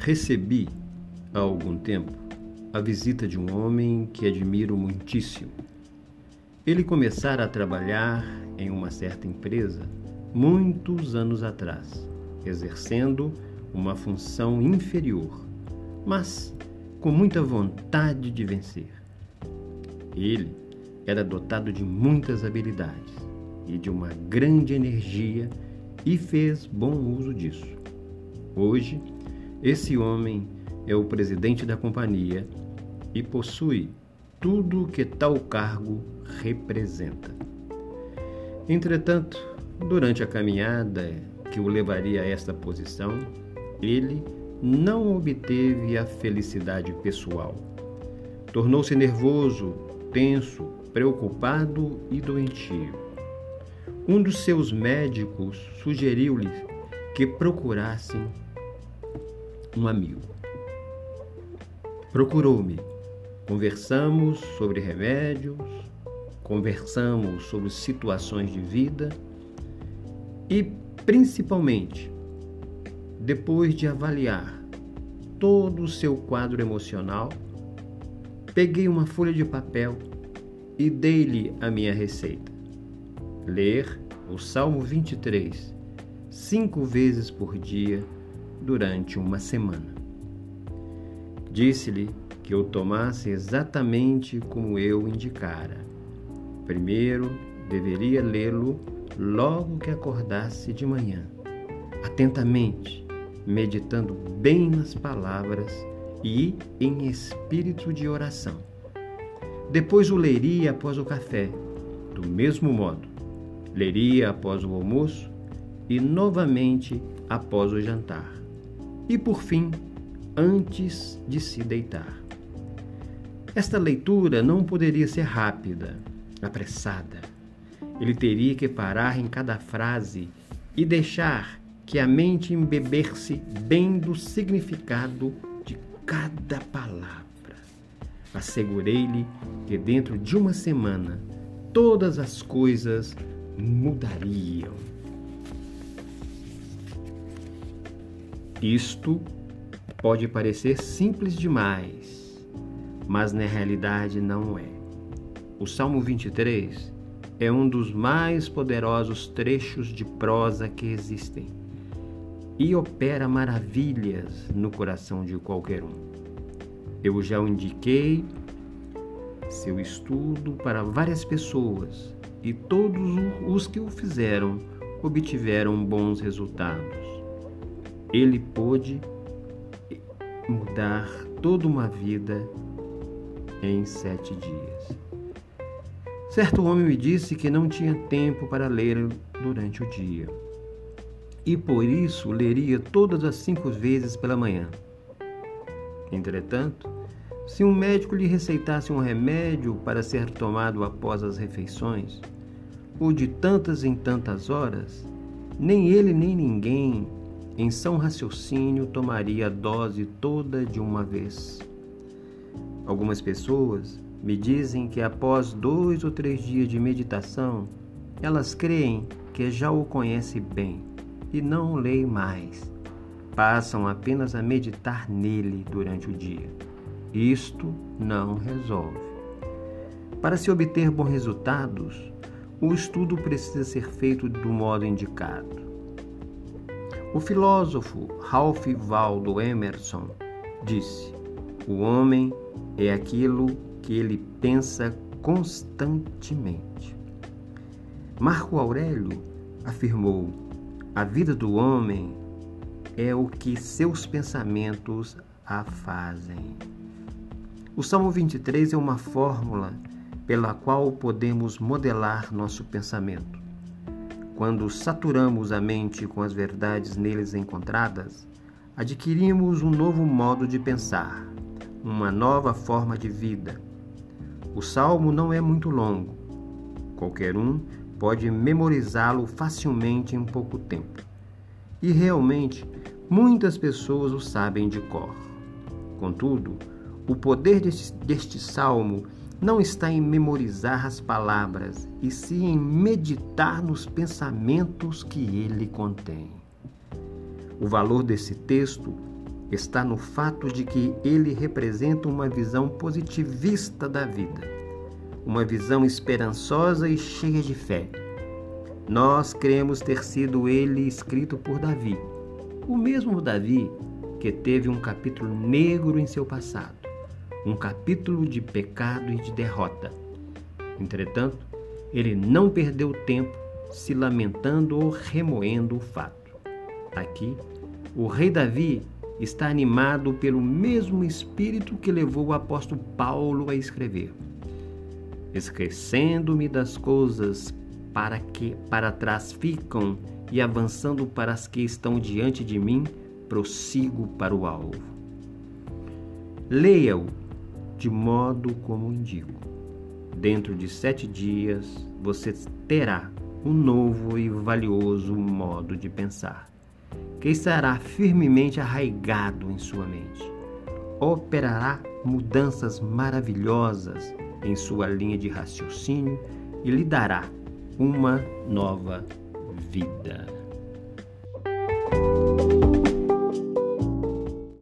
Recebi, há algum tempo, a visita de um homem que admiro muitíssimo. Ele começara a trabalhar em uma certa empresa muitos anos atrás, exercendo uma função inferior, mas com muita vontade de vencer. Ele era dotado de muitas habilidades e de uma grande energia e fez bom uso disso. Hoje, esse homem é o presidente da companhia e possui tudo o que tal cargo representa. Entretanto, durante a caminhada que o levaria a esta posição, ele não obteve a felicidade pessoal. Tornou-se nervoso, tenso, preocupado e doentio. Um dos seus médicos sugeriu-lhe que procurassem um amigo. Procurou-me. Conversamos sobre remédios, conversamos sobre situações de vida e, principalmente, depois de avaliar todo o seu quadro emocional, peguei uma folha de papel e dei-lhe a minha receita. Ler o Salmo 23 cinco vezes por dia durante uma semana. Disse-lhe que eu tomasse exatamente como eu indicara. Primeiro, deveria lê-lo logo que acordasse de manhã, atentamente, meditando bem nas palavras e em espírito de oração. Depois o leria após o café, do mesmo modo. Leria após o almoço e novamente após o jantar e, por fim, antes de se deitar. Esta leitura não poderia ser rápida, apressada. Ele teria que parar em cada frase e deixar que a mente embeber-se bem do significado de cada palavra. Assegurei-lhe que dentro de uma semana todas as coisas mudariam. Isto pode parecer simples demais, mas na realidade não é. O Salmo 23 é um dos mais poderosos trechos de prosa que existem e opera maravilhas no coração de qualquer um. Eu já o indiquei seu estudo para várias pessoas e todos os que o fizeram obtiveram bons resultados ele pôde mudar toda uma vida em sete dias. Certo homem me disse que não tinha tempo para ler durante o dia e por isso leria todas as cinco vezes pela manhã. Entretanto, se um médico lhe receitasse um remédio para ser tomado após as refeições, ou de tantas em tantas horas, nem ele nem ninguém em são raciocínio, tomaria a dose toda de uma vez. Algumas pessoas me dizem que após dois ou três dias de meditação, elas creem que já o conhece bem e não leem mais. Passam apenas a meditar nele durante o dia. Isto não resolve. Para se obter bons resultados, o estudo precisa ser feito do modo indicado. O filósofo Ralph Waldo Emerson disse: O homem é aquilo que ele pensa constantemente. Marco Aurélio afirmou: A vida do homem é o que seus pensamentos a fazem. O Salmo 23 é uma fórmula pela qual podemos modelar nosso pensamento. Quando saturamos a mente com as verdades neles encontradas, adquirimos um novo modo de pensar, uma nova forma de vida. O salmo não é muito longo. Qualquer um pode memorizá-lo facilmente em pouco tempo. E realmente, muitas pessoas o sabem de cor. Contudo, o poder deste, deste salmo não está em memorizar as palavras, e sim em meditar nos pensamentos que ele contém. O valor desse texto está no fato de que ele representa uma visão positivista da vida, uma visão esperançosa e cheia de fé. Nós cremos ter sido ele escrito por Davi, o mesmo Davi que teve um capítulo negro em seu passado, um capítulo de pecado e de derrota. Entretanto, ele não perdeu tempo se lamentando ou remoendo o fato. Aqui, o rei Davi está animado pelo mesmo espírito que levou o apóstolo Paulo a escrever. Esquecendo-me das coisas para que para trás ficam e avançando para as que estão diante de mim, prossigo para o alvo. Leia-o de modo como indico. Dentro de sete dias você terá um novo e valioso modo de pensar que estará firmemente arraigado em sua mente. Operará mudanças maravilhosas em sua linha de raciocínio e lhe dará uma nova vida.